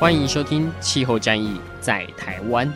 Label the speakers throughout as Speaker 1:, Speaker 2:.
Speaker 1: 欢迎收听《气候战役在台
Speaker 2: 湾》。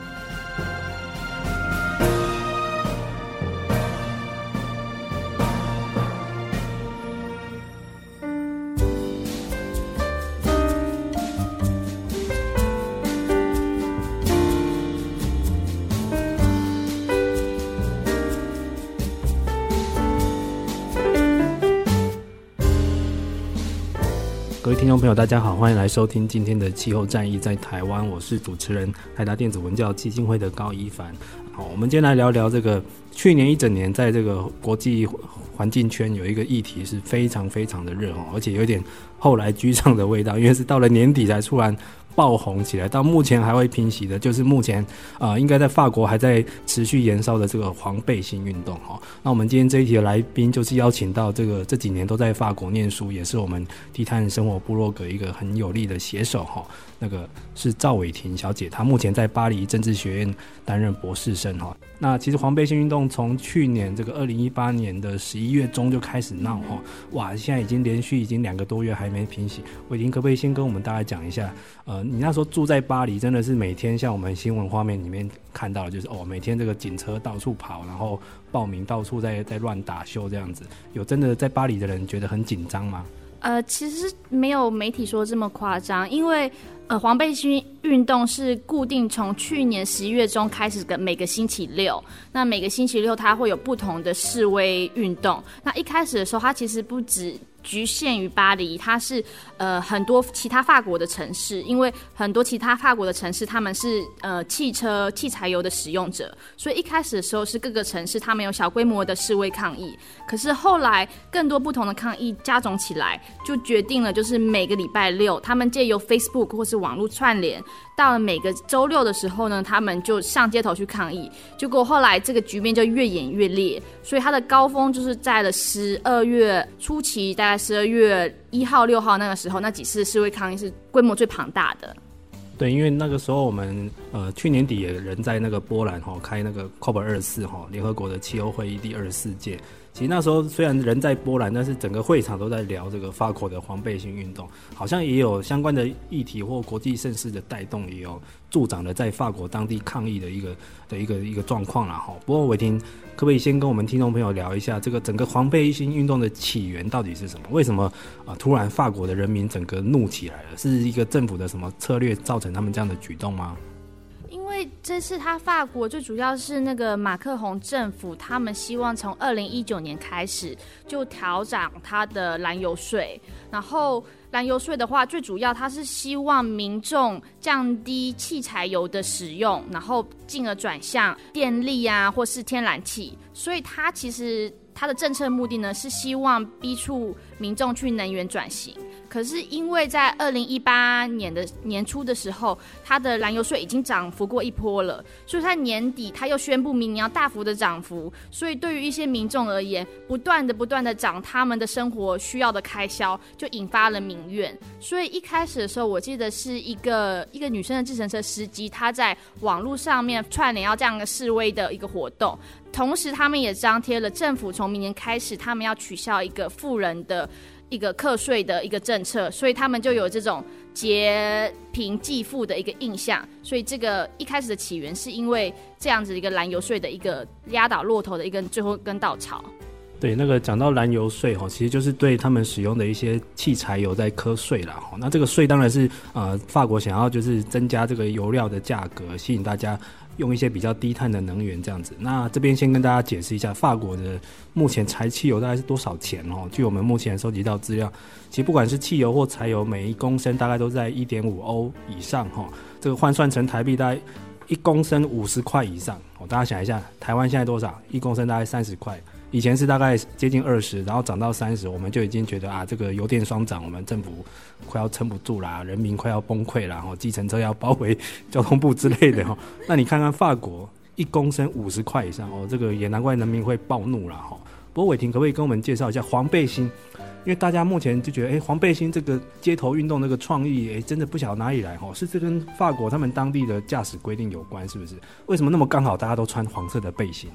Speaker 2: 朋友，大家好，欢迎来收听今天的气候战役在台湾。我是主持人海达电子文教基金会的高一凡。好，我们今天来聊聊这个去年一整年在这个国际环境圈有一个议题是非常非常的热哦，而且有点后来居上的味道，因为是到了年底才突然。爆红起来，到目前还会平息的，就是目前啊、应该在法国还在持续燃烧的这个黄背心运动哈。那我们今天这一题的来宾就是邀请到这个这几年都在法国念书，也是我们低碳生活部落格一个很有力的写手哈。那个是赵伟婷小姐，她目前在巴黎政治学院担任博士生哈。那其实黄背心运动从去年这个二零一八年的十一月中就开始闹哈，哇，现在已经连续已经两个多月还没平息。伟霆可不可以先跟我们大家讲一下？呃，你那时候住在巴黎，真的是每天像我们新闻画面里面看到，就是哦，每天这个警车到处跑，然后暴民到处在在乱打秀这样子，有真的在巴黎的人觉得很紧张吗？
Speaker 3: 呃，其实没有媒体说这么夸张，因为。呃，黄背心运动是固定从去年十一月中开始的，每个星期六。那每个星期六它会有不同的示威运动。那一开始的时候，它其实不止。局限于巴黎，它是呃很多其他法国的城市，因为很多其他法国的城市他们是呃汽车汽柴油的使用者，所以一开始的时候是各个城市他们有小规模的示威抗议，可是后来更多不同的抗议加总起来，就决定了就是每个礼拜六他们借由 Facebook 或是网络串联。到了每个周六的时候呢，他们就上街头去抗议。结果后来这个局面就越演越烈，所以它的高峰就是在了十二月初期，大概十二月一号、六号那个时候，那几次示威抗议是规模最庞大的。
Speaker 2: 对，因为那个时候我们呃去年底也人在那个波兰哈开那个 COP 二十四哈联合国的气候会议第二十四届。其实那时候虽然人在波兰，但是整个会场都在聊这个法国的黄背心运动，好像也有相关的议题或国际盛事的带动，也有助长了在法国当地抗议的一个的一个一个状况了哈。不过伟婷，可不可以先跟我们听众朋友聊一下这个整个黄背心运动的起源到底是什么？为什么啊突然法国的人民整个怒起来了？是一个政府的什么策略造成他们这样的举动吗？
Speaker 3: 因为这次他法国最主要是那个马克宏政府，他们希望从二零一九年开始就调涨他的燃油税，然后燃油税的话，最主要他是希望民众降低汽柴油的使用，然后进而转向电力啊，或是天然气，所以他其实他的政策目的呢是希望逼促民众去能源转型。可是因为在二零一八年的年初的时候，它的燃油税已经涨幅过一波了，所以在年底他又宣布明年要大幅的涨幅，所以对于一些民众而言，不断的不断的涨他们的生活需要的开销，就引发了民怨。所以一开始的时候，我记得是一个一个女生的计程车司机，她在网络上面串联要这样的示威的一个活动，同时他们也张贴了政府从明年开始，他们要取消一个富人的。一个课税的一个政策，所以他们就有这种劫贫济富的一个印象。所以这个一开始的起源是因为这样子一个燃油税的一个压倒骆驼的一根最后一根稻草。
Speaker 2: 对，那个讲到燃油税哈，其实就是对他们使用的一些汽柴油在课税了哈。那这个税当然是呃法国想要就是增加这个油料的价格，吸引大家。用一些比较低碳的能源这样子，那这边先跟大家解释一下，法国的目前柴汽油大概是多少钱哦？据我们目前收集到资料，其实不管是汽油或柴油，每一公升大概都在一点五欧以上哈。这个换算成台币，大概一公升五十块以上。哦，大家想一下，台湾现在多少？一公升大概三十块，以前是大概接近二十，然后涨到三十，我们就已经觉得啊，这个油电双涨，我们政府快要撑不住啦，人民快要崩溃啦，然后计程车要包围交通部之类的哈。那你看看法国一公升五十块以上哦，这个也难怪人民会暴怒了哈。不过伟霆可不可以跟我们介绍一下黄背心？因为大家目前就觉得，哎，黄背心这个街头运动那个创意，哎，真的不晓得哪里来哈，是这跟法国他们当地的驾驶规定有关，是不是？为什么那么刚好大家都穿黄色的背心？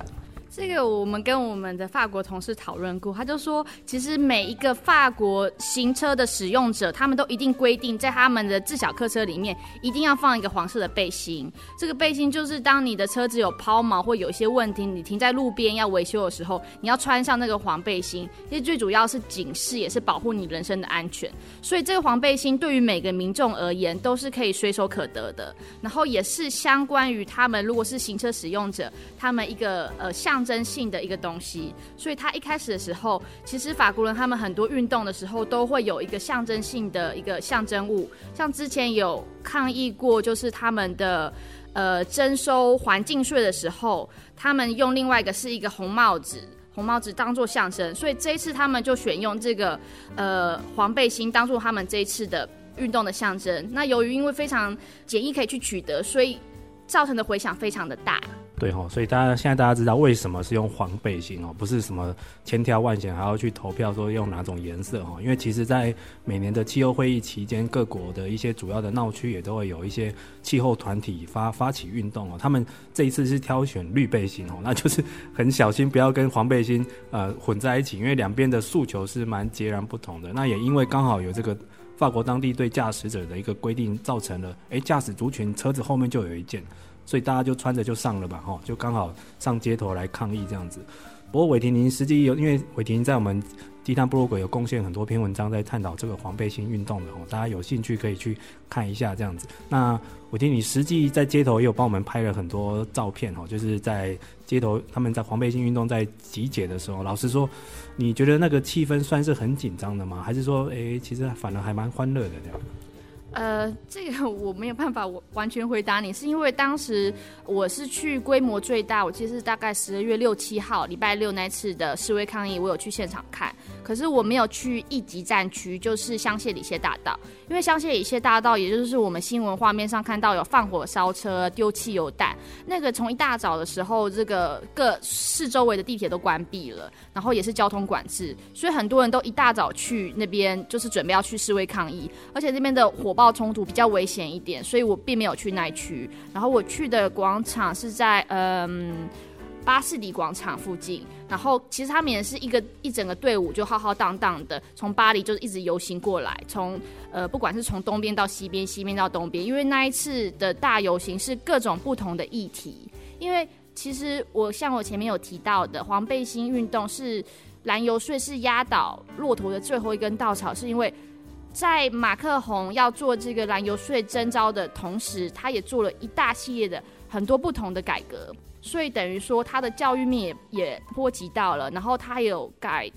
Speaker 3: 这个我们跟我们的法国同事讨论过，他就说，其实每一个法国行车的使用者，他们都一定规定，在他们的自小客车里面一定要放一个黄色的背心。这个背心就是当你的车子有抛锚或有一些问题，你停在路边要维修的时候，你要穿上那个黄背心。其实最主要是警示，也是保护你人身的安全。所以这个黄背心对于每个民众而言都是可以随手可得的，然后也是相关于他们如果是行车使用者，他们一个呃像。象征性的一个东西，所以他一开始的时候，其实法国人他们很多运动的时候都会有一个象征性的一个象征物，像之前有抗议过，就是他们的呃征收环境税的时候，他们用另外一个是一个红帽子，红帽子当做象征，所以这一次他们就选用这个呃黄背心当做他们这一次的运动的象征。那由于因为非常简易可以去取得，所以造成的回响非常的大。
Speaker 2: 对哈，所以大家现在大家知道为什么是用黄背心哦，不是什么千挑万选还要去投票说用哪种颜色哈，因为其实，在每年的气候会议期间，各国的一些主要的闹区也都会有一些气候团体发发起运动哦，他们这一次是挑选绿背心哦，那就是 很小心不要跟黄背心呃混在一起，因为两边的诉求是蛮截然不同的。那也因为刚好有这个法国当地对驾驶者的一个规定，造成了哎驾驶族群车子后面就有一件。所以大家就穿着就上了吧，哈，就刚好上街头来抗议这样子。不过伟霆，您实际有，因为伟霆在我们低碳部落格有贡献很多篇文章在探讨这个黄背心运动的，哦，大家有兴趣可以去看一下这样子。那伟霆，你实际在街头也有帮我们拍了很多照片，哈，就是在街头他们在黄背心运动在集结的时候，老实说，你觉得那个气氛算是很紧张的吗？还是说，诶，其实反而还蛮欢乐的这样？
Speaker 3: 呃，这个我没有办法我完全回答你，是因为当时我是去规模最大，我记得是大概十二月六七号礼拜六那次的示威抗议，我有去现场看，可是我没有去一级战区，就是香榭里谢大道，因为香榭里谢大道，也就是我们新闻画面上看到有放火烧车、丢汽油弹，那个从一大早的时候，这个各市周围的地铁都关闭了，然后也是交通管制，所以很多人都一大早去那边，就是准备要去示威抗议，而且那边的火。爆冲突比较危险一点，所以我并没有去那一区。然后我去的广场是在嗯巴士底广场附近。然后其实他们也是一个一整个队伍，就浩浩荡荡的从巴黎就是一直游行过来，从呃不管是从东边到西边，西边到东边，因为那一次的大游行是各种不同的议题。因为其实我像我前面有提到的，黄背心运动是燃油税是压倒骆驼的最后一根稻草，是因为。在马克宏要做这个燃油税征招的同时，他也做了一大系列的很多不同的改革，所以等于说他的教育面也也波及到了，然后他有改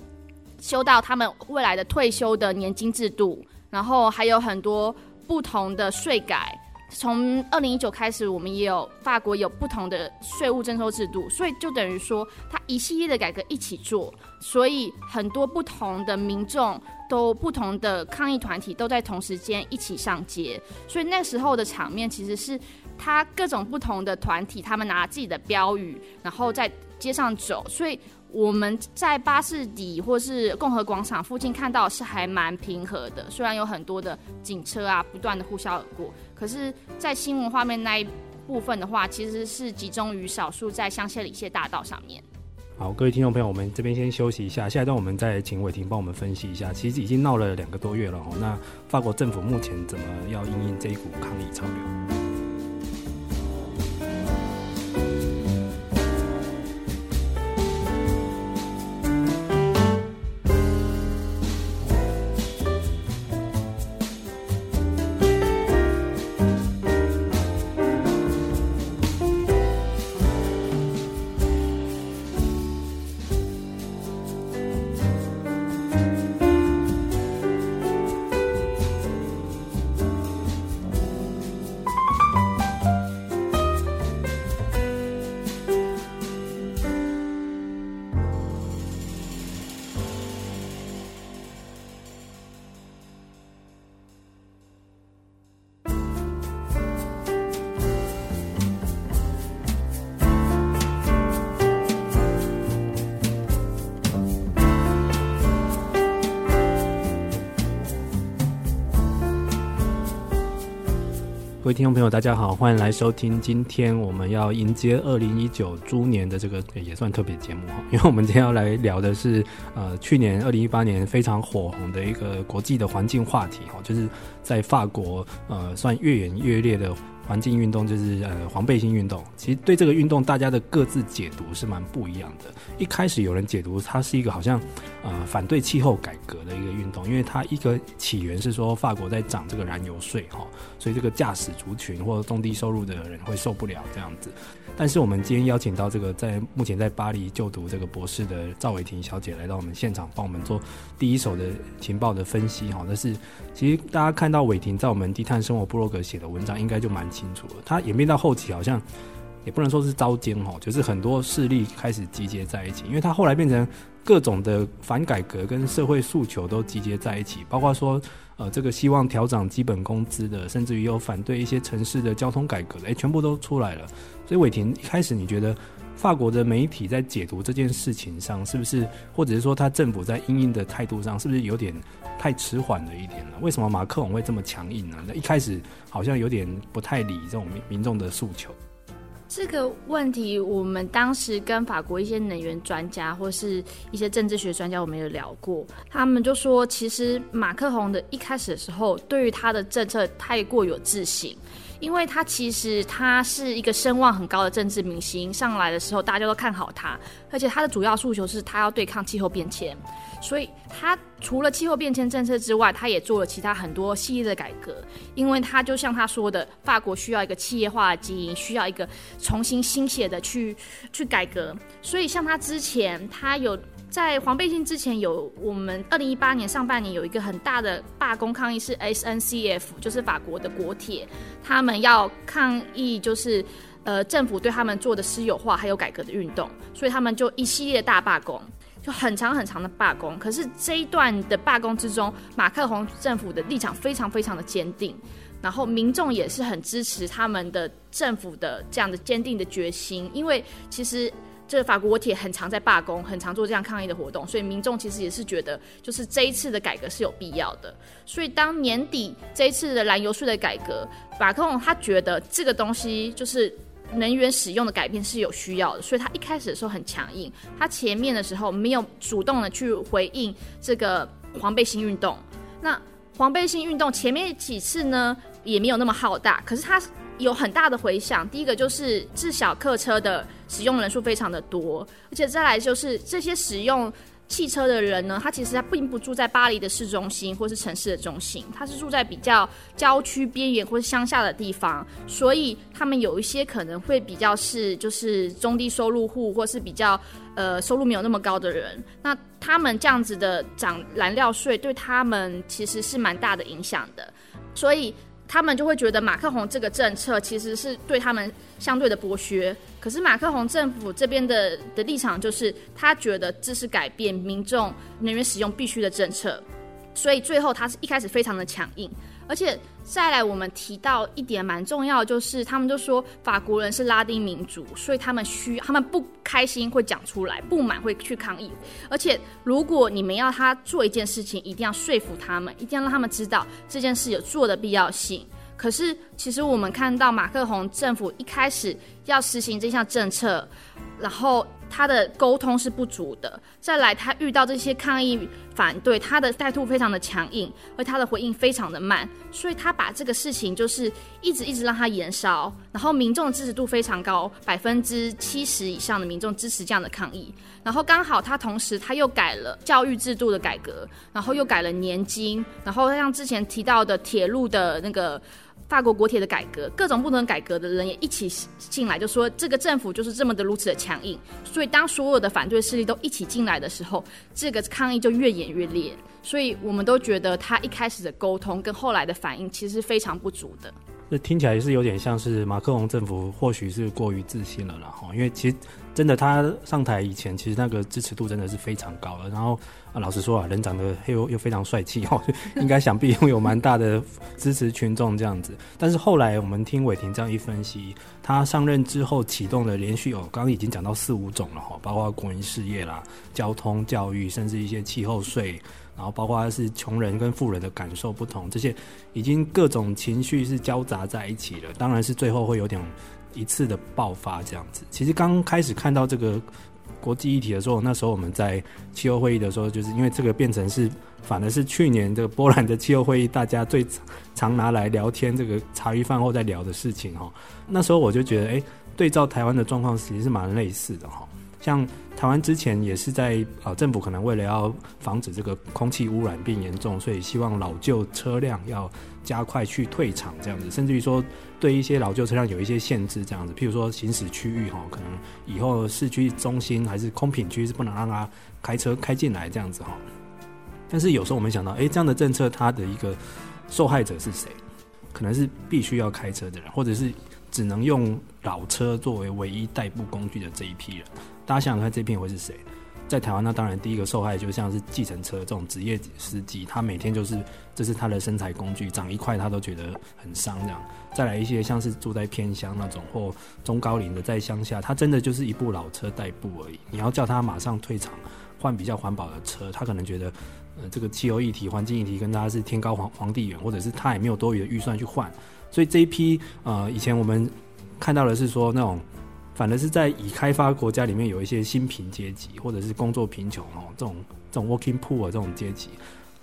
Speaker 3: 修到他们未来的退休的年金制度，然后还有很多不同的税改。从二零一九开始，我们也有法国有不同的税务征收制度，所以就等于说他一系列的改革一起做，所以很多不同的民众。都不同的抗议团体都在同时间一起上街，所以那时候的场面其实是他各种不同的团体，他们拿自己的标语，然后在街上走。所以我们在巴士底或是共和广场附近看到是还蛮平和的，虽然有很多的警车啊不断的呼啸而过，可是，在新闻画面那一部分的话，其实是集中于少数在香榭里谢大道上面。
Speaker 2: 好，各位听众朋友，我们这边先休息一下，下一段我们再请伟霆帮我们分析一下。其实已经闹了两个多月了哦，那法国政府目前怎么要因应这一股抗议潮流？听众朋友，大家好，欢迎来收听。今天我们要迎接二零一九猪年的这个也算特别节目哈，因为我们今天要来聊的是呃去年二零一八年非常火红的一个国际的环境话题哈，就是在法国呃算越演越烈的。环境运动就是呃黄背心运动，其实对这个运动大家的各自解读是蛮不一样的。一开始有人解读它是一个好像呃反对气候改革的一个运动，因为它一个起源是说法国在涨这个燃油税哈，所以这个驾驶族群或者中低收入的人会受不了这样子。但是我们今天邀请到这个在目前在巴黎就读这个博士的赵伟婷小姐来到我们现场，帮我们做第一手的情报的分析哈。但是其实大家看到伟婷在我们低碳生活部落格写的文章，应该就蛮清楚了。他演变到后期好像也不能说是招奸哈，就是很多势力开始集结在一起，因为他后来变成各种的反改革跟社会诉求都集结在一起，包括说。呃，这个希望调涨基本工资的，甚至于有反对一些城市的交通改革的，哎，全部都出来了。所以伟霆，一开始你觉得法国的媒体在解读这件事情上，是不是，或者是说他政府在因应的态度上，是不是有点太迟缓了一点呢？为什么马克龙会这么强硬呢？那一开始好像有点不太理这种民民众的诉求。
Speaker 3: 这个问题，我们当时跟法国一些能源专家或是一些政治学专家，我们有聊过，他们就说，其实马克宏的一开始的时候，对于他的政策太过有自信。因为他其实他是一个声望很高的政治明星，上来的时候大家都看好他，而且他的主要诉求是他要对抗气候变迁，所以他除了气候变迁政策之外，他也做了其他很多系列的改革。因为他就像他说的，法国需要一个企业化的基因，需要一个重新新血的去去改革，所以像他之前他有。在黄背心之前，有我们二零一八年上半年有一个很大的罢工抗议，是 SNCF，就是法国的国铁，他们要抗议，就是呃政府对他们做的私有化还有改革的运动，所以他们就一系列大罢工，就很长很长的罢工。可是这一段的罢工之中，马克宏政府的立场非常非常的坚定，然后民众也是很支持他们的政府的这样的坚定的决心，因为其实。这法国铁很常在罢工，很常做这样抗议的活动，所以民众其实也是觉得，就是这一次的改革是有必要的。所以当年底这一次的燃油税的改革，法控他觉得这个东西就是能源使用的改变是有需要的，所以他一开始的时候很强硬，他前面的时候没有主动的去回应这个黄背心运动。那黄背心运动前面几次呢，也没有那么浩大，可是他。有很大的回响。第一个就是自小客车的使用人数非常的多，而且再来就是这些使用汽车的人呢，他其实他并不住在巴黎的市中心或是城市的中心，他是住在比较郊区边缘或是乡下的地方，所以他们有一些可能会比较是就是中低收入户或是比较呃收入没有那么高的人，那他们这样子的涨燃料税对他们其实是蛮大的影响的，所以。他们就会觉得马克宏这个政策其实是对他们相对的剥削，可是马克宏政府这边的的立场就是他觉得这是改变民众能源使用必须的政策，所以最后他是一开始非常的强硬。而且再来，我们提到一点蛮重要的，就是他们就说法国人是拉丁民族，所以他们需他们不开心会讲出来，不满会去抗议。而且如果你们要他做一件事情，一定要说服他们，一定要让他们知道这件事有做的必要性。可是其实我们看到马克宏政府一开始要实行这项政策，然后。他的沟通是不足的，再来他遇到这些抗议反对，他的态度非常的强硬，而他的回应非常的慢，所以他把这个事情就是一直一直让他延烧，然后民众的支持度非常高，百分之七十以上的民众支持这样的抗议，然后刚好他同时他又改了教育制度的改革，然后又改了年金，然后像之前提到的铁路的那个。法国国铁的改革，各种不能改革的人也一起进来，就说这个政府就是这么的如此的强硬。所以当所有的反对势力都一起进来的时候，这个抗议就越演越烈。所以我们都觉得他一开始的沟通跟后来的反应其实是非常不足的。
Speaker 2: 这听起来是有点像是马克龙政府或许是过于自信了啦，哈，因为其实。真的，他上台以前，其实那个支持度真的是非常高的。然后啊，老实说啊，人长得又又非常帅气哦，应该想必拥有蛮大的支持群众这样子。但是后来我们听伟霆这样一分析，他上任之后启动了连续有，刚刚已经讲到四五种了哈，包括国营事业啦、交通、教育，甚至一些气候税，然后包括是穷人跟富人的感受不同，这些已经各种情绪是交杂在一起了。当然是最后会有点一次的爆发这样子。其实刚开始看到这个国际议题的时候，那时候我们在气候会议的时候，就是因为这个变成是反而是去年这个波兰的气候会议，大家最常拿来聊天，这个茶余饭后在聊的事情哈。那时候我就觉得，哎，对照台湾的状况，其实是蛮类似的哈。像台湾之前也是在啊，政府可能为了要防止这个空气污染变严重，所以希望老旧车辆要加快去退场这样子，甚至于说对一些老旧车辆有一些限制这样子，譬如说行驶区域哈，可能以后市区中心还是空品区是不能让它开车开进来这样子哈。但是有时候我们想到，哎，这样的政策它的一个受害者是谁？可能是必须要开车的人，或者是只能用老车作为唯一代步工具的这一批人。大家想想看，这片会是谁？在台湾，那当然第一个受害就像是计程车这种职业司机，他每天就是这是他的生财工具，长一块他都觉得很伤这样。再来一些像是住在偏乡那种或中高龄的在乡下，他真的就是一部老车代步而已。你要叫他马上退场换比较环保的车，他可能觉得呃这个汽油议题、环境议题跟他是天高皇皇帝远，或者是他也没有多余的预算去换。所以这一批呃以前我们看到的是说那种。反而是在已开发国家里面有一些新贫阶级，或者是工作贫穷哦，这种这种 working poor 这种阶级，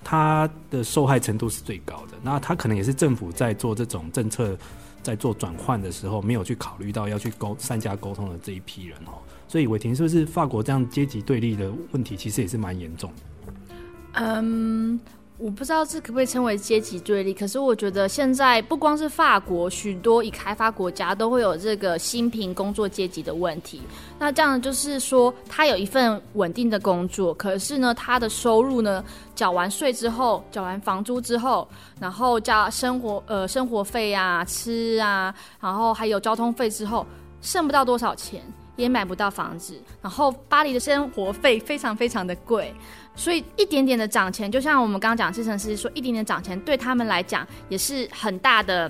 Speaker 2: 他的受害程度是最高的。那他可能也是政府在做这种政策，在做转换的时候，没有去考虑到要去沟三家沟通的这一批人哦。所以伟霆是不是法国这样阶级对立的问题，其实也是蛮严重的？
Speaker 3: 嗯。我不知道这可不可以称为阶级对立，可是我觉得现在不光是法国，许多已开发国家都会有这个新贫工作阶级的问题。那这样就是说，他有一份稳定的工作，可是呢，他的收入呢，缴完税之后，缴完房租之后，然后加生活呃生活费啊、吃啊，然后还有交通费之后，剩不到多少钱。也买不到房子，然后巴黎的生活费非常非常的贵，所以一点点的涨钱，就像我们刚刚讲，计程师说一点点涨钱对他们来讲也是很大的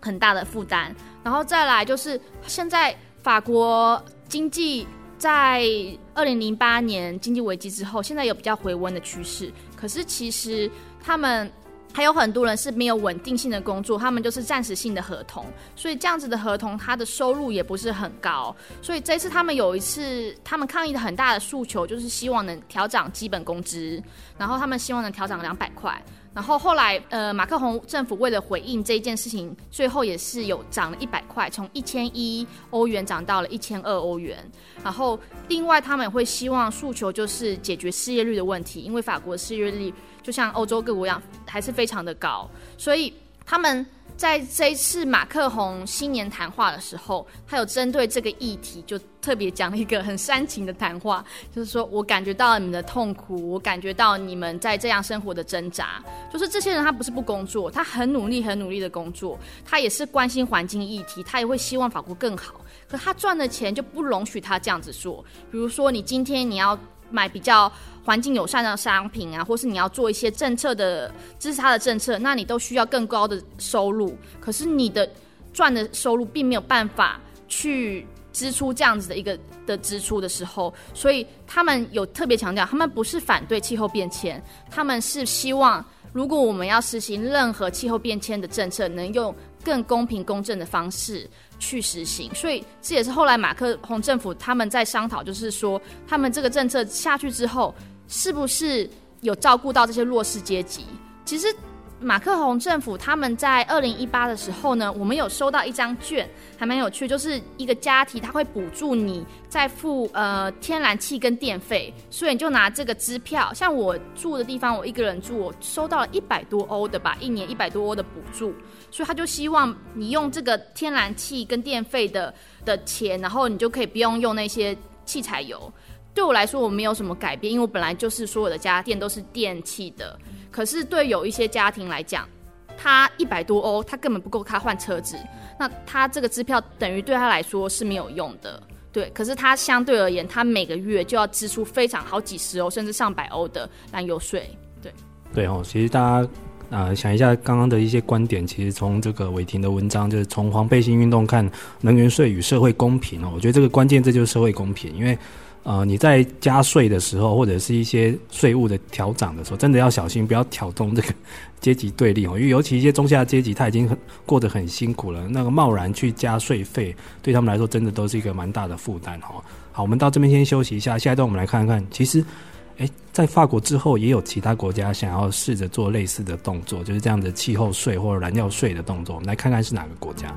Speaker 3: 很大的负担。然后再来就是现在法国经济在二零零八年经济危机之后，现在有比较回温的趋势，可是其实他们。还有很多人是没有稳定性的工作，他们就是暂时性的合同，所以这样子的合同，他的收入也不是很高。所以这次他们有一次，他们抗议的很大的诉求就是希望能调涨基本工资，然后他们希望能调涨两百块。然后后来，呃，马克宏政府为了回应这一件事情，最后也是有涨了一百块，从一千一欧元涨到了一千二欧元。然后另外，他们也会希望诉求就是解决失业率的问题，因为法国失业率就像欧洲各国一样，还是非常的高，所以他们。在这一次马克宏新年谈话的时候，他有针对这个议题，就特别讲了一个很煽情的谈话，就是说我感觉到你们的痛苦，我感觉到你们在这样生活的挣扎。就是这些人他不是不工作，他很努力、很努力的工作，他也是关心环境议题，他也会希望法国更好。可他赚的钱就不容许他这样子做。比如说，你今天你要买比较。环境友善的商品啊，或是你要做一些政策的支持他的政策，那你都需要更高的收入。可是你的赚的收入并没有办法去支出这样子的一个的支出的时候，所以他们有特别强调，他们不是反对气候变迁，他们是希望如果我们要实行任何气候变迁的政策，能用更公平公正的方式去实行，所以这也是后来马克宏政府他们在商讨，就是说他们这个政策下去之后。是不是有照顾到这些弱势阶级？其实马克宏政府他们在二零一八的时候呢，我们有收到一张券，还蛮有趣，就是一个家庭他会补助你在付呃天然气跟电费，所以你就拿这个支票。像我住的地方，我一个人住，我收到了一百多欧的吧，一年一百多欧的补助，所以他就希望你用这个天然气跟电费的的钱，然后你就可以不用用那些汽柴油。对我来说，我没有什么改变，因为我本来就是所有的家电都是电器的。可是对有一些家庭来讲，他一百多欧，他根本不够他换车子。那他这个支票等于对他来说是没有用的。对，可是他相对而言，他每个月就要支出非常好几十欧，甚至上百欧的燃油税。对，对
Speaker 2: 哦，其实大家啊、呃，想一下刚刚的一些观点，其实从这个伟霆的文章，就是从黄背心运动看能源税与社会公平哦，我觉得这个关键这就是社会公平，因为。呃，你在加税的时候，或者是一些税务的调涨的时候，真的要小心，不要挑动这个阶级对立哦。因为尤其一些中下阶级，他已经很过得很辛苦了，那个贸然去加税费，对他们来说，真的都是一个蛮大的负担哈。好，我们到这边先休息一下，下一段我们来看看，其实。诶，在法国之后，也有其他国家想要试着做类似的动作，就是这样的气候税或者燃料税的动作。我们来看看是哪个国家。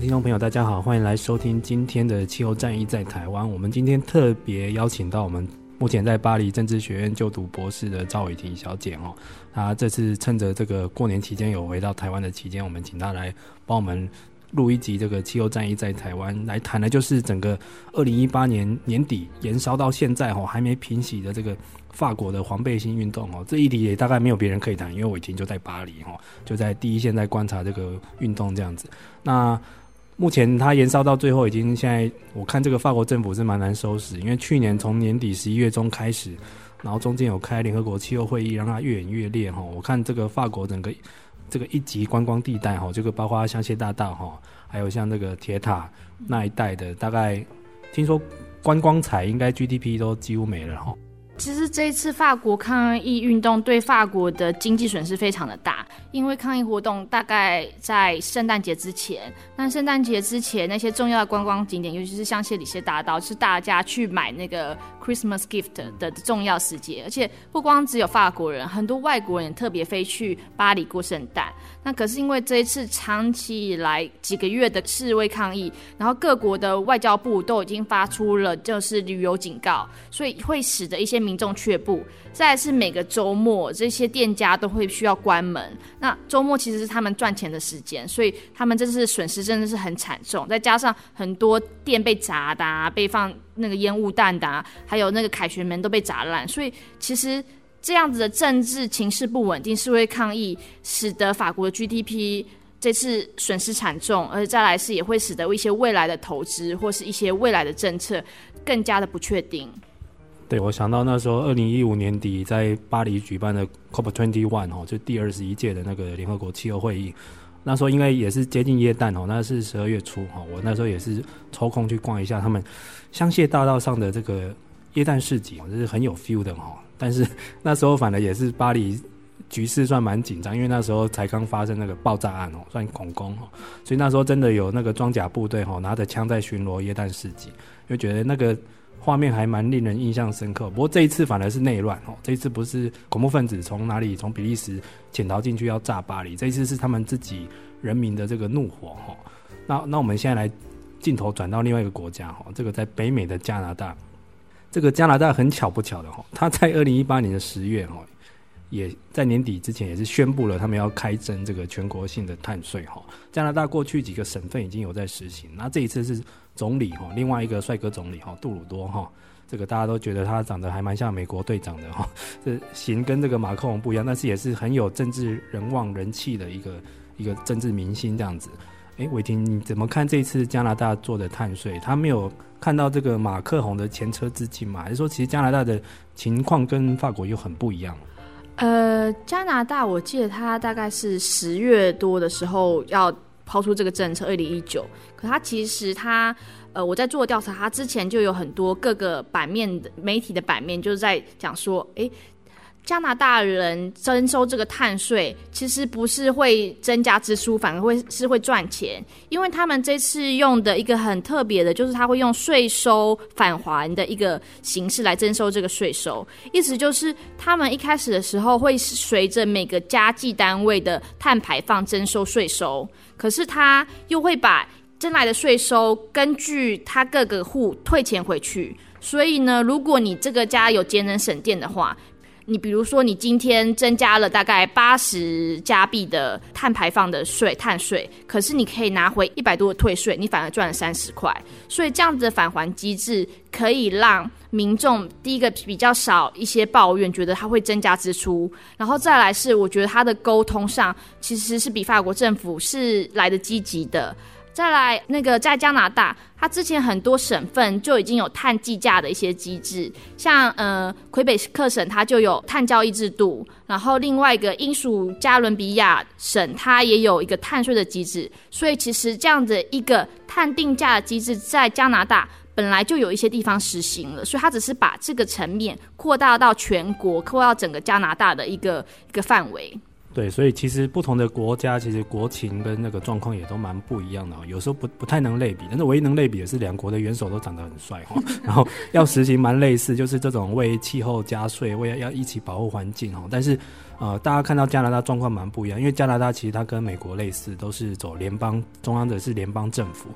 Speaker 2: 听众朋友，大家好，欢迎来收听今天的气候战役在台湾。我们今天特别邀请到我们目前在巴黎政治学院就读博士的赵伟婷小姐哦。她这次趁着这个过年期间有回到台湾的期间，我们请她来帮我们录一集这个气候战役在台湾，来谈的就是整个二零一八年年底延烧到现在哦，还没平息的这个法国的黄背心运动哦。这一题也大概没有别人可以谈，因为玮婷就在巴黎哦，就在第一线在观察这个运动这样子。那目前它延烧到最后，已经现在我看这个法国政府是蛮难收拾，因为去年从年底十一月中开始，然后中间有开联合国气候会议，让它越演越烈哈。我看这个法国整个这个一级观光地带哈，这个包括香榭大道哈，还有像那个铁塔那一带的，大概听说观光财应该 GDP 都几乎没了哈。
Speaker 3: 其实这一次法国抗议运动对法国的经济损失非常的大，因为抗议活动大概在圣诞节之前。那圣诞节之前那些重要的观光景点，尤其是像谢里谢大道，是大家去买那个 Christmas gift 的重要时节。而且不光只有法国人，很多外国人特别飞去巴黎过圣诞。那可是因为这一次长期以来几个月的示威抗议，然后各国的外交部都已经发出了就是旅游警告，所以会使得一些民众却步。再来是每个周末，这些店家都会需要关门。那周末其实是他们赚钱的时间，所以他们这次损失真的是很惨重。再加上很多店被砸的啊，被放那个烟雾弹的啊，还有那个凯旋门都被砸烂，所以其实。这样子的政治情势不稳定，示威抗议，使得法国的 GDP 这次损失惨重，而且再来是也会使得一些未来的投资或是一些未来的政策更加的不确定。
Speaker 2: 对，我想到那时候二零一五年底在巴黎举办的 COP Twenty One 哦，就第二十一届的那个联合国气候会议，那时候应该也是接近耶诞哦，那是十二月初哈，我那时候也是抽空去逛一下他们香榭大道上的这个耶诞市集，这是很有 feel 的哈。但是那时候反而也是巴黎局势算蛮紧张，因为那时候才刚发生那个爆炸案哦，算恐攻哦，所以那时候真的有那个装甲部队哈拿着枪在巡逻耶诞市集，就觉得那个画面还蛮令人印象深刻。不过这一次反而是内乱哦，这一次不是恐怖分子从哪里从比利时潜逃进去要炸巴黎，这一次是他们自己人民的这个怒火哈。那那我们现在来镜头转到另外一个国家哈，这个在北美的加拿大。这个加拿大很巧不巧的哈，他在二零一八年的十月哈，也在年底之前也是宣布了他们要开征这个全国性的碳税哈。加拿大过去几个省份已经有在实行，那这一次是总理哈，另外一个帅哥总理哈杜鲁多哈，这个大家都觉得他长得还蛮像美国队长的哈，这型跟这个马克龙不一样，但是也是很有政治人望人气的一个一个政治明星这样子。哎，伟婷，你怎么看这次加拿大做的碳税？他没有看到这个马克宏的前车之鉴吗？还是说，其实加拿大的情况跟法国又很不一样？
Speaker 3: 呃，加拿大我记得他大概是十月多的时候要抛出这个政策，二零一九。可他其实他呃，我在做调查，他之前就有很多各个版面的媒体的版面，就是在讲说，哎。加拿大人征收这个碳税，其实不是会增加支出，反而会是会赚钱。因为他们这次用的一个很特别的，就是他会用税收返还的一个形式来征收这个税收。意思就是，他们一开始的时候会随着每个家计单位的碳排放征收税收，可是他又会把征来的税收根据他各个户退钱回去。所以呢，如果你这个家有节能省电的话，你比如说，你今天增加了大概八十加币的碳排放的税、碳税，可是你可以拿回一百多的退税，你反而赚了三十块。所以这样子的返还机制可以让民众第一个比较少一些抱怨，觉得它会增加支出，然后再来是我觉得它的沟通上其实是比法国政府是来得积极的。再来，那个在加拿大，它之前很多省份就已经有碳计价的一些机制，像呃魁北克省它就有碳交易制度，然后另外一个英属加伦比亚省它也有一个碳税的机制，所以其实这样的一个碳定价的机制在加拿大本来就有一些地方实行了，所以它只是把这个层面扩大到全国，扩大到整个加拿大的一个一个范围。
Speaker 2: 对，所以其实不同的国家，其实国情跟那个状况也都蛮不一样的。有时候不不太能类比，但是唯一能类比的是两国的元首都长得很帅哈。然后要实行蛮类似，就是这种为气候加税，为要一起保护环境哈。但是呃，大家看到加拿大状况蛮不一样，因为加拿大其实它跟美国类似，都是走联邦，中央的是联邦政府。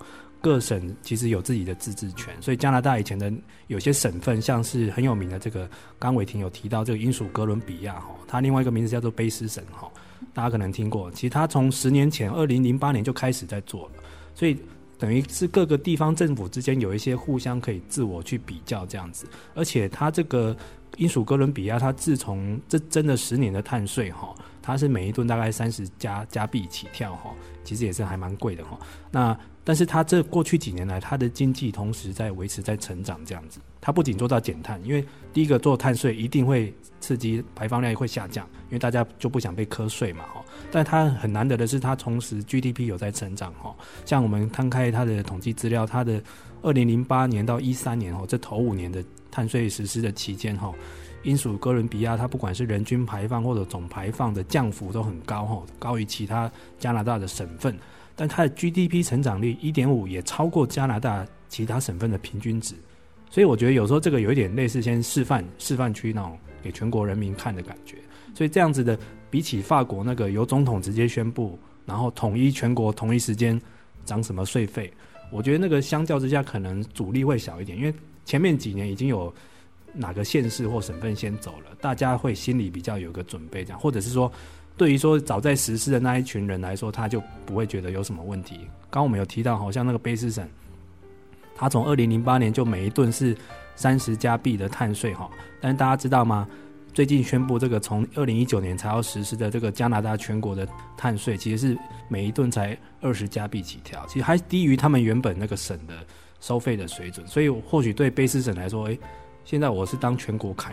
Speaker 2: 各省其实有自己的自治权，所以加拿大以前的有些省份，像是很有名的这个，刚伟霆有提到这个英属哥伦比亚哈，它另外一个名字叫做卑诗省哈，大家可能听过。其实它从十年前，二零零八年就开始在做了，所以等于是各个地方政府之间有一些互相可以自我去比较这样子，而且它这个英属哥伦比亚，它自从这真的十年的碳税哈，它是每一吨大概三十加加币起跳哈，其实也是还蛮贵的哈，那。但是它这过去几年来，它的经济同时在维持在成长这样子。它不仅做到减碳，因为第一个做碳税一定会刺激排放量也会下降，因为大家就不想被课税嘛哈。但它很难得的是，它同时 GDP 有在成长哈。像我们摊开它的统计资料，它的二零零八年到一三年哈，这头五年的碳税实施的期间哈，英属哥伦比亚它不管是人均排放或者总排放的降幅都很高哈，高于其他加拿大的省份。但它的 GDP 成长率一点五也超过加拿大其他省份的平均值，所以我觉得有时候这个有一点类似先示范示范区那种给全国人民看的感觉。所以这样子的比起法国那个由总统直接宣布，然后统一全国同一时间涨什么税费，我觉得那个相较之下可能阻力会小一点，因为前面几年已经有哪个县市或省份先走了，大家会心里比较有个准备，这样或者是说。对于说早在实施的那一群人来说，他就不会觉得有什么问题。刚我们有提到，好像那个卑诗省，他从二零零八年就每一吨是三十加币的碳税哈。但是大家知道吗？最近宣布这个从二零一九年才要实施的这个加拿大全国的碳税，其实是每一吨才二十加币起跳，其实还低于他们原本那个省的收费的水准。所以或许对卑诗省来说，诶，现在我是当全国楷。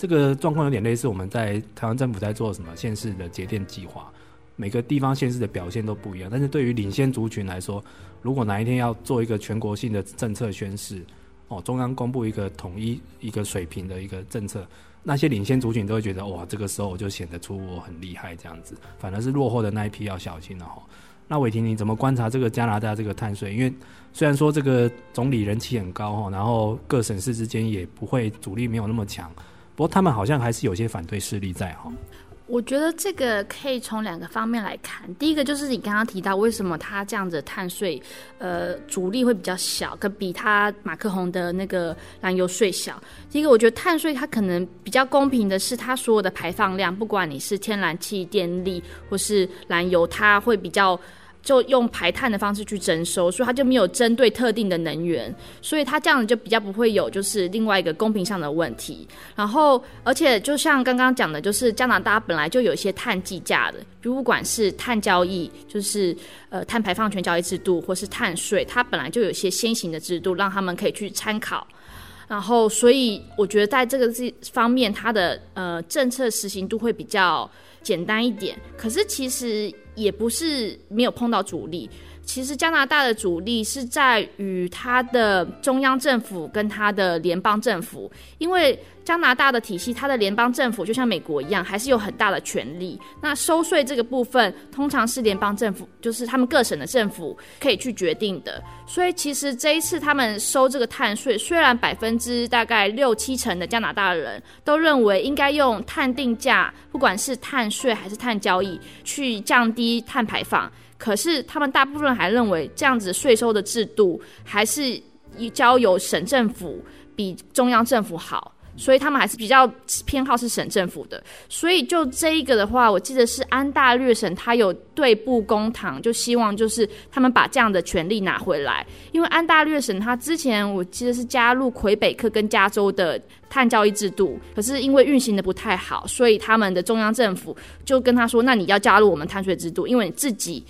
Speaker 2: 这个状况有点类似我们在台湾政府在做什么县市的节电计划，每个地方县市的表现都不一样。但是对于领先族群来说，如果哪一天要做一个全国性的政策宣示，哦，中央公布一个统一一个水平的一个政策，那些领先族群都会觉得哇，这个时候我就显得出我很厉害这样子。反而是落后的那一批要小心了哈。那伟霆，你怎么观察这个加拿大这个碳税？因为虽然说这个总理人气很高哈，然后各省市之间也不会阻力没有那么强。不过他们好像还是有些反对势力在哈。
Speaker 3: 我觉得这个可以从两个方面来看。第一个就是你刚刚提到，为什么他这样子碳税，呃，阻力会比较小，可比他马克宏的那个燃油税小。第一个，我觉得碳税它可能比较公平的是，它所有的排放量，不管你是天然气、电力或是燃油，它会比较。就用排碳的方式去征收，所以它就没有针对特定的能源，所以它这样就比较不会有就是另外一个公平上的问题。然后，而且就像刚刚讲的，就是加拿大本来就有一些碳计价的，如不管是碳交易，就是呃碳排放权交易制度，或是碳税，它本来就有一些先行的制度，让他们可以去参考。然后，所以我觉得在这个这方面，它的呃政策实行度会比较简单一点。可是其实。也不是没有碰到阻力，其实加拿大的主力是在于它的中央政府跟它的联邦政府，因为加拿大的体系，它的联邦政府就像美国一样，还是有很大的权力。那收税这个部分，通常是联邦政府，就是他们各省的政府可以去决定的。所以其实这一次他们收这个碳税，虽然百分之大概六七成的加拿大人都认为应该用碳定价，不管是碳税还是碳交易，去降低碳排放，可是他们大部分还认为这样子税收的制度还是交由省政府比中央政府好。所以他们还是比较偏好是省政府的。所以就这一个的话，我记得是安大略省，他有对簿公堂，就希望就是他们把这样的权利拿回来。因为安大略省他之前我记得是加入魁北克跟加州的碳交易制度，可是因为运行的不太好，所以他们的中央政府就跟他说：“那你要加入我们碳税制度，因为你自己。”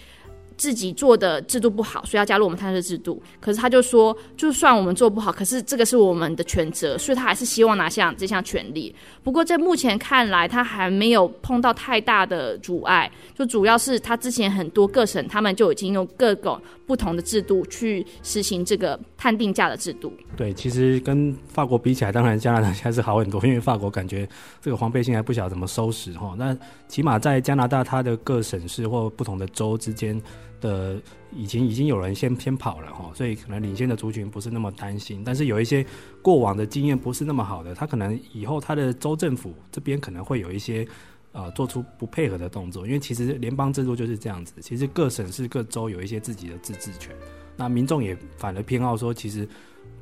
Speaker 3: 自己做的制度不好，所以要加入我们探测制度。可是他就说，就算我们做不好，可是这个是我们的权责，所以他还是希望拿下这项权利。不过在目前看来，他还没有碰到太大的阻碍。就主要是他之前很多各省，他们就已经用各种不同的制度去实行这个探定价的制度。
Speaker 2: 对，其实跟法国比起来，当然加拿大现在是好很多，因为法国感觉这个黄背心还不晓得怎么收拾哈。那起码在加拿大，它的各省市或不同的州之间。的以前已经有人先先跑了哈，所以可能领先的族群不是那么担心。但是有一些过往的经验不是那么好的，他可能以后他的州政府这边可能会有一些呃做出不配合的动作，因为其实联邦制度就是这样子，其实各省市各州有一些自己的自治权，那民众也反而偏好说，其实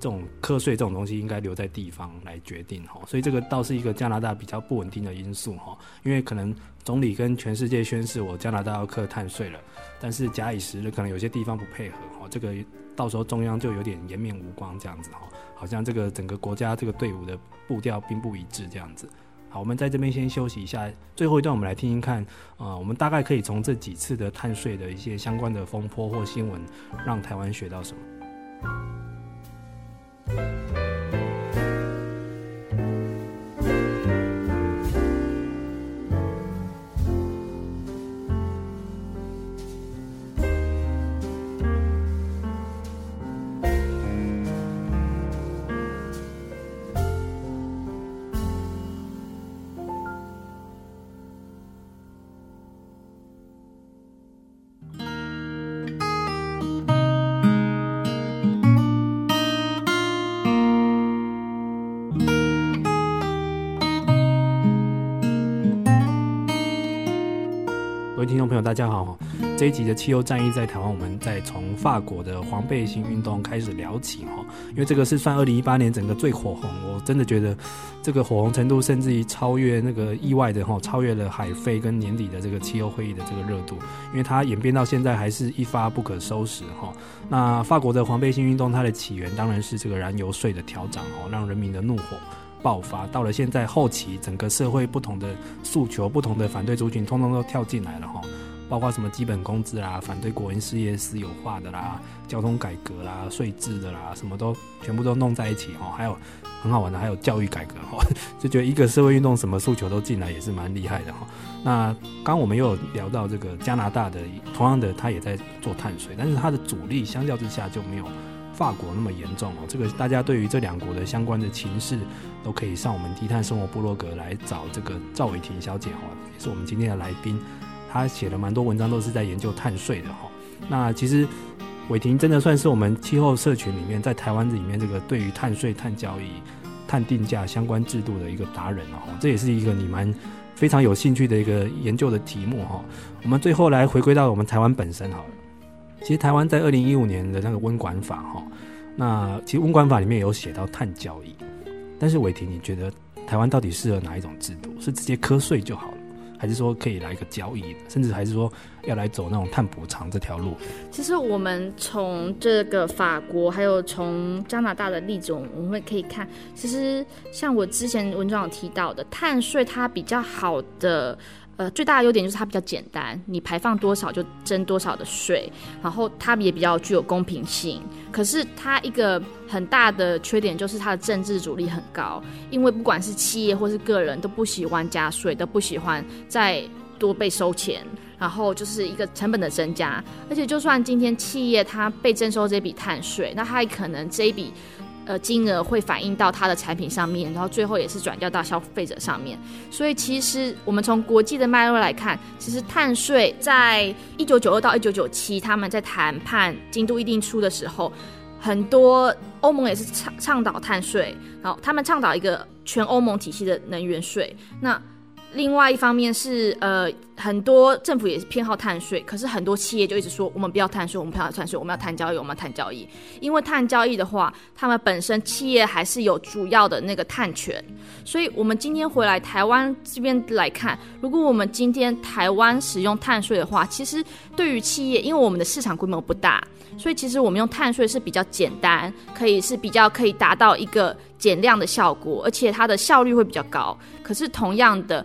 Speaker 2: 这种课税这种东西应该留在地方来决定哈，所以这个倒是一个加拿大比较不稳定的因素哈，因为可能总理跟全世界宣誓我加拿大要课碳税了。但是假以时日，可能有些地方不配合，哈，这个到时候中央就有点颜面无光这样子，哈，好像这个整个国家这个队伍的步调并不一致这样子。好，我们在这边先休息一下，最后一段我们来听听看，啊、我们大概可以从这几次的碳税的一些相关的风波或新闻，让台湾学到什么。听众朋友，大家好！这一集的气候战役在台湾，我们再从法国的黄背心运动开始聊起哈，因为这个是算二零一八年整个最火红，我真的觉得这个火红程度甚至于超越那个意外的哈，超越了海飞跟年底的这个气候会议的这个热度，因为它演变到现在还是一发不可收拾哈。那法国的黄背心运动，它的起源当然是这个燃油税的调涨哦，让人民的怒火爆发。到了现在后期，整个社会不同的诉求、不同的反对族群，通通都跳进来了哈。包括什么基本工资啦，反对国营事业私有化的啦，交通改革啦，税制的啦，什么都全部都弄在一起哈。还有很好玩的，还有教育改革哈，就觉得一个社会运动什么诉求都进来，也是蛮厉害的哈。那刚我们又有聊到这个加拿大的，同样的他也在做碳税，但是他的阻力相较之下就没有法国那么严重哦。这个大家对于这两国的相关的情势，都可以上我们低碳生活部落格来找这个赵伟婷小姐哈，也是我们今天的来宾。他写了蛮多文章，都是在研究碳税的哈。那其实伟婷真的算是我们气候社群里面，在台湾里面这个对于碳税、碳交易、碳定价相关制度的一个达人了哈。这也是一个你蛮非常有兴趣的一个研究的题目哈。我们最后来回归到我们台湾本身好了。其实台湾在二零一五年的那个温管法哈，那其实温管法里面有写到碳交易，但是伟婷，你觉得台湾到底适合哪一种制度？是直接瞌睡就好了？还是说可以来一个交易，甚至还是说要来走那种碳补偿这条路？
Speaker 3: 其实我们从这个法国，还有从加拿大的例子，我们会可以看，其实像我之前文章有提到的，碳税它比较好的。呃，最大的优点就是它比较简单，你排放多少就征多少的税，然后它也比较具有公平性。可是它一个很大的缺点就是它的政治阻力很高，因为不管是企业或是个人都不喜欢加税，都不喜欢再多被收钱，然后就是一个成本的增加。而且就算今天企业它被征收这笔碳税，那它也可能这一笔。呃，金额会反映到它的产品上面，然后最后也是转交到消费者上面。所以其实我们从国际的脉络来看，其实碳税在一九九二到一九九七，他们在谈判京都议定书的时候，很多欧盟也是倡倡导碳税，然后他们倡导一个全欧盟体系的能源税。那另外一方面是，呃，很多政府也是偏好碳税，可是很多企业就一直说，我们不要碳税，我们不要碳税，我们要碳交易，我们要碳交易。因为碳交易的话，他们本身企业还是有主要的那个碳权，所以我们今天回来台湾这边来看，如果我们今天台湾使用碳税的话，其实对于企业，因为我们的市场规模不大，所以其实我们用碳税是比较简单，可以是比较可以达到一个。减量的效果，而且它的效率会比较高。可是同样的，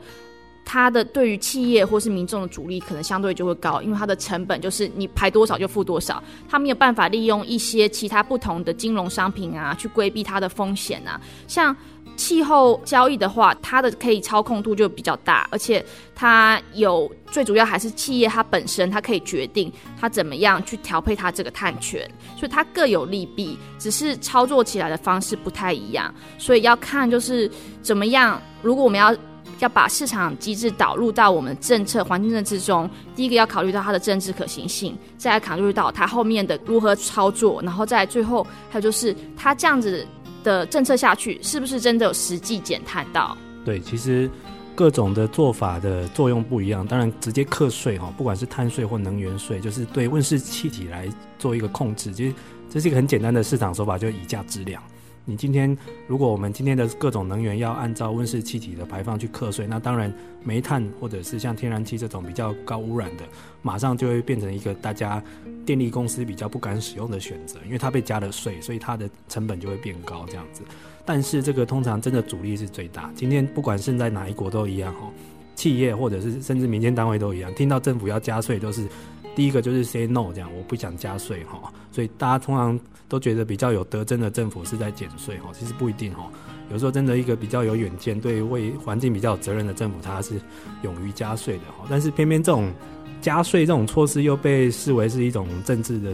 Speaker 3: 它的对于企业或是民众的阻力可能相对就会高，因为它的成本就是你排多少就付多少，它没有办法利用一些其他不同的金融商品啊去规避它的风险啊，像。气候交易的话，它的可以操控度就比较大，而且它有最主要还是企业它本身，它可以决定它怎么样去调配它这个碳权，所以它各有利弊，只是操作起来的方式不太一样，所以要看就是怎么样。如果我们要要把市场机制导入到我们政策环境政策中，第一个要考虑到它的政治可行性，再来考虑到它后面的如何操作，然后再最后还有就是它这样子。的政策下去，是不是真的有实际减碳到？
Speaker 2: 对，其实各种的做法的作用不一样。当然，直接课税哈，不管是碳税或能源税，就是对温室气体来做一个控制。其实这是一个很简单的市场手法，就以价质量。你今天，如果我们今天的各种能源要按照温室气体的排放去课税，那当然煤炭或者是像天然气这种比较高污染的，马上就会变成一个大家电力公司比较不敢使用的选择，因为它被加了税，所以它的成本就会变高这样子。但是这个通常真的阻力是最大。今天不管是在哪一国都一样哈，企业或者是甚至民间单位都一样，听到政府要加税都是。第一个就是 say no，这样我不想加税哈，所以大家通常都觉得比较有德政的政府是在减税哈，其实不一定哈，有时候真的一个比较有远见、对为环境比较有责任的政府，它是勇于加税的哈。但是偏偏这种加税这种措施又被视为是一种政治的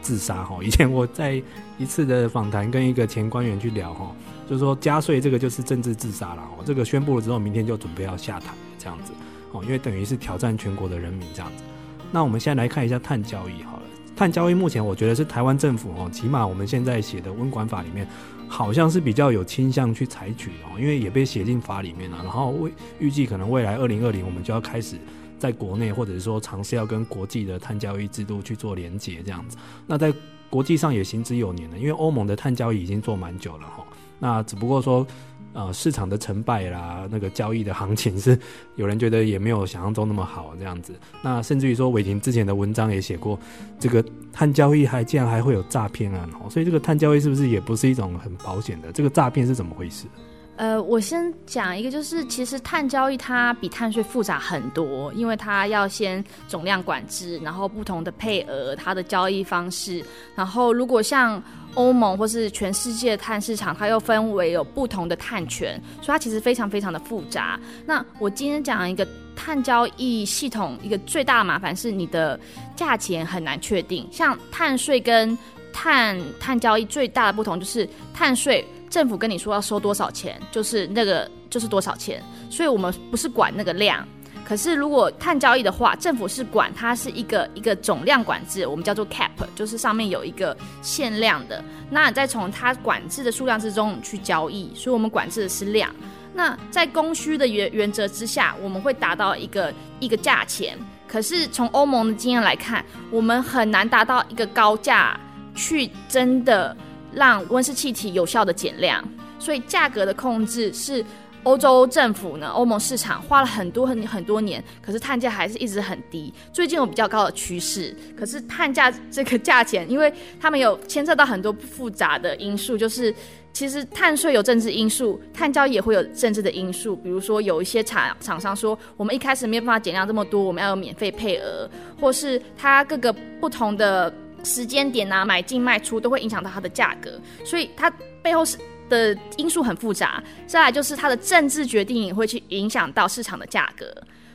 Speaker 2: 自杀哈。以前我在一次的访谈跟一个前官员去聊哈，就是说加税这个就是政治自杀了，这个宣布了之后，明天就准备要下台这样子哦，因为等于是挑战全国的人民这样子。那我们现在来看一下碳交易好了。碳交易目前我觉得是台湾政府哦，起码我们现在写的温管法里面，好像是比较有倾向去采取哦，因为也被写进法里面了。然后未预计可能未来二零二零我们就要开始在国内或者是说尝试要跟国际的碳交易制度去做连结这样子。那在国际上也行之有年了，因为欧盟的碳交易已经做蛮久了哈。那只不过说。呃，市场的成败啦，那个交易的行情是有人觉得也没有想象中那么好这样子。那甚至于说，伟霆之前的文章也写过，这个碳交易还竟然还会有诈骗案哦。所以这个碳交易是不是也不是一种很保险的？这个诈骗是怎么回事？
Speaker 3: 呃，我先讲一个，就是其实碳交易它比碳税复杂很多，因为它要先总量管制，然后不同的配额，它的交易方式，然后如果像。欧盟或是全世界碳市场，它又分为有不同的碳权，所以它其实非常非常的复杂。那我今天讲一个碳交易系统，一个最大的麻烦是你的价钱很难确定。像碳税跟碳碳交易最大的不同就是碳税，政府跟你说要收多少钱，就是那个就是多少钱，所以我们不是管那个量。可是，如果碳交易的话，政府是管它是一个一个总量管制，我们叫做 cap，就是上面有一个限量的。那再从它管制的数量之中去交易，所以我们管制的是量。那在供需的原原则之下，我们会达到一个一个价钱。可是从欧盟的经验来看，我们很难达到一个高价去真的让温室气体有效的减量，所以价格的控制是。欧洲政府呢，欧盟市场花了很多很很多年，可是碳价还是一直很低。最近有比较高的趋势，可是碳价这个价钱，因为他们有牵涉到很多复杂的因素，就是其实碳税有政治因素，碳交易也会有政治的因素。比如说有一些厂厂商说，我们一开始没有办法减量这么多，我们要有免费配额，或是它各个不同的时间点啊，买进卖出都会影响到它的价格，所以它背后是。的因素很复杂，再来就是它的政治决定也会去影响到市场的价格，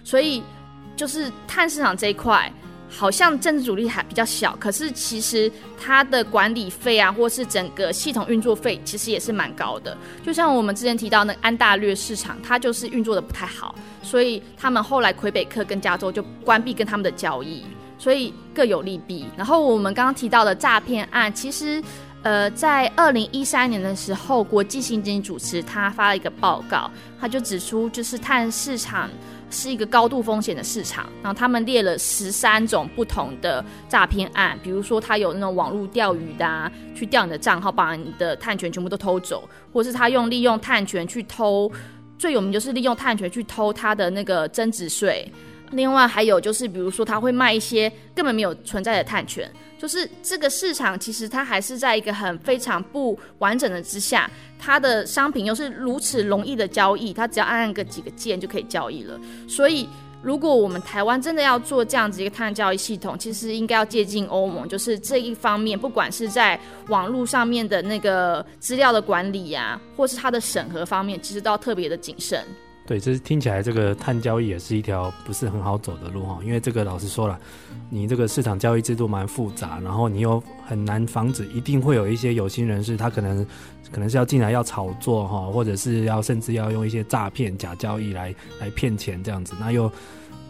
Speaker 3: 所以就是碳市场这一块，好像政治阻力还比较小，可是其实它的管理费啊，或是整个系统运作费，其实也是蛮高的。就像我们之前提到那安大略市场，它就是运作的不太好，所以他们后来魁北克跟加州就关闭跟他们的交易，所以各有利弊。然后我们刚刚提到的诈骗案，其实。呃，在二零一三年的时候，国际刑警组织他发了一个报告，他就指出，就是碳市场是一个高度风险的市场。然后他们列了十三种不同的诈骗案，比如说他有那种网络钓鱼的啊，去钓你的账号，把你的碳权全部都偷走，或是他用利用碳权去偷，最有名就是利用碳权去偷他的那个增值税。另外还有就是，比如说他会卖一些根本没有存在的碳权，就是这个市场其实它还是在一个很非常不完整的之下，它的商品又是如此容易的交易，它只要按个几个键就可以交易了。所以如果我们台湾真的要做这样子一个碳交易系统，其实应该要借鉴欧盟，就是这一方面，不管是在网络上面的那个资料的管理呀、啊，或是它的审核方面，其实都要特别的谨慎。
Speaker 2: 对，这是听起来这个碳交易也是一条不是很好走的路哈，因为这个老实说了，你这个市场交易制度蛮复杂，然后你又很难防止，一定会有一些有心人士，他可能可能是要进来要炒作哈，或者是要甚至要用一些诈骗假交易来来骗钱这样子，那又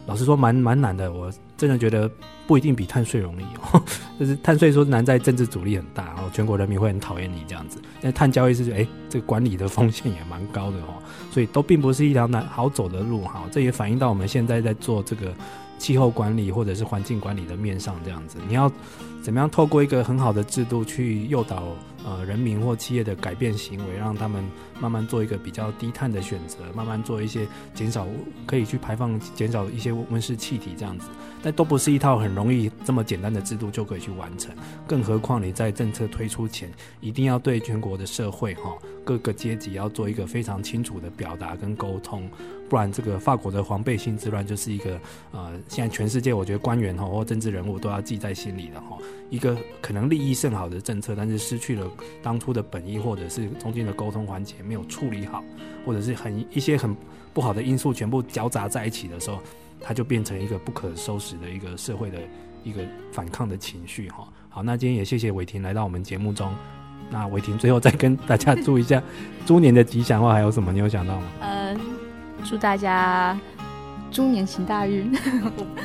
Speaker 2: 老实说蛮蛮难的，我真的觉得不一定比碳税容易哦，就是碳税说难在政治阻力很大，然后全国人民会很讨厌你这样子，但碳交易是哎这个管理的风险也蛮高的哦。所以都并不是一条难好走的路哈，这也反映到我们现在在做这个气候管理或者是环境管理的面上这样子，你要怎么样透过一个很好的制度去诱导呃人民或企业的改变行为，让他们慢慢做一个比较低碳的选择，慢慢做一些减少可以去排放减少一些温室气体这样子，但都不是一套很容易这么简单的制度就可以去完成，更何况你在政策推出前，一定要对全国的社会哈各个阶级要做一个非常清楚的表达跟沟通。不然，这个法国的黄背心之乱就是一个呃，现在全世界我觉得官员哈或政治人物都要记在心里的哈，一个可能利益甚好的政策，但是失去了当初的本意，或者是中间的沟通环节没有处理好，或者是很一些很不好的因素全部搅杂在一起的时候，它就变成一个不可收拾的一个社会的一个反抗的情绪哈。好，那今天也谢谢伟霆来到我们节目中。那伟霆最后再跟大家祝一下猪年的吉祥话，还有什么？你有想到吗？
Speaker 4: 呃。祝大家猪年行大运。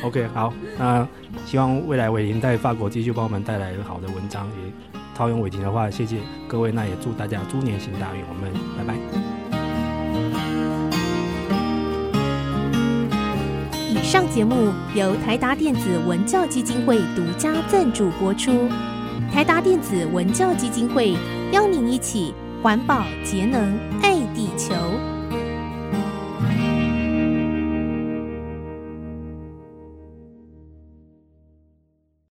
Speaker 2: OK，好，那希望未来伟霆在法国继续帮我们带来好的文章。也套用伟霆的话，谢谢各位。那也祝大家猪年行大运。我们拜拜。
Speaker 5: 以上节目由台达电子文教基金会独家赞助播出。台达电子文教基金会邀您一起环保节能爱地球。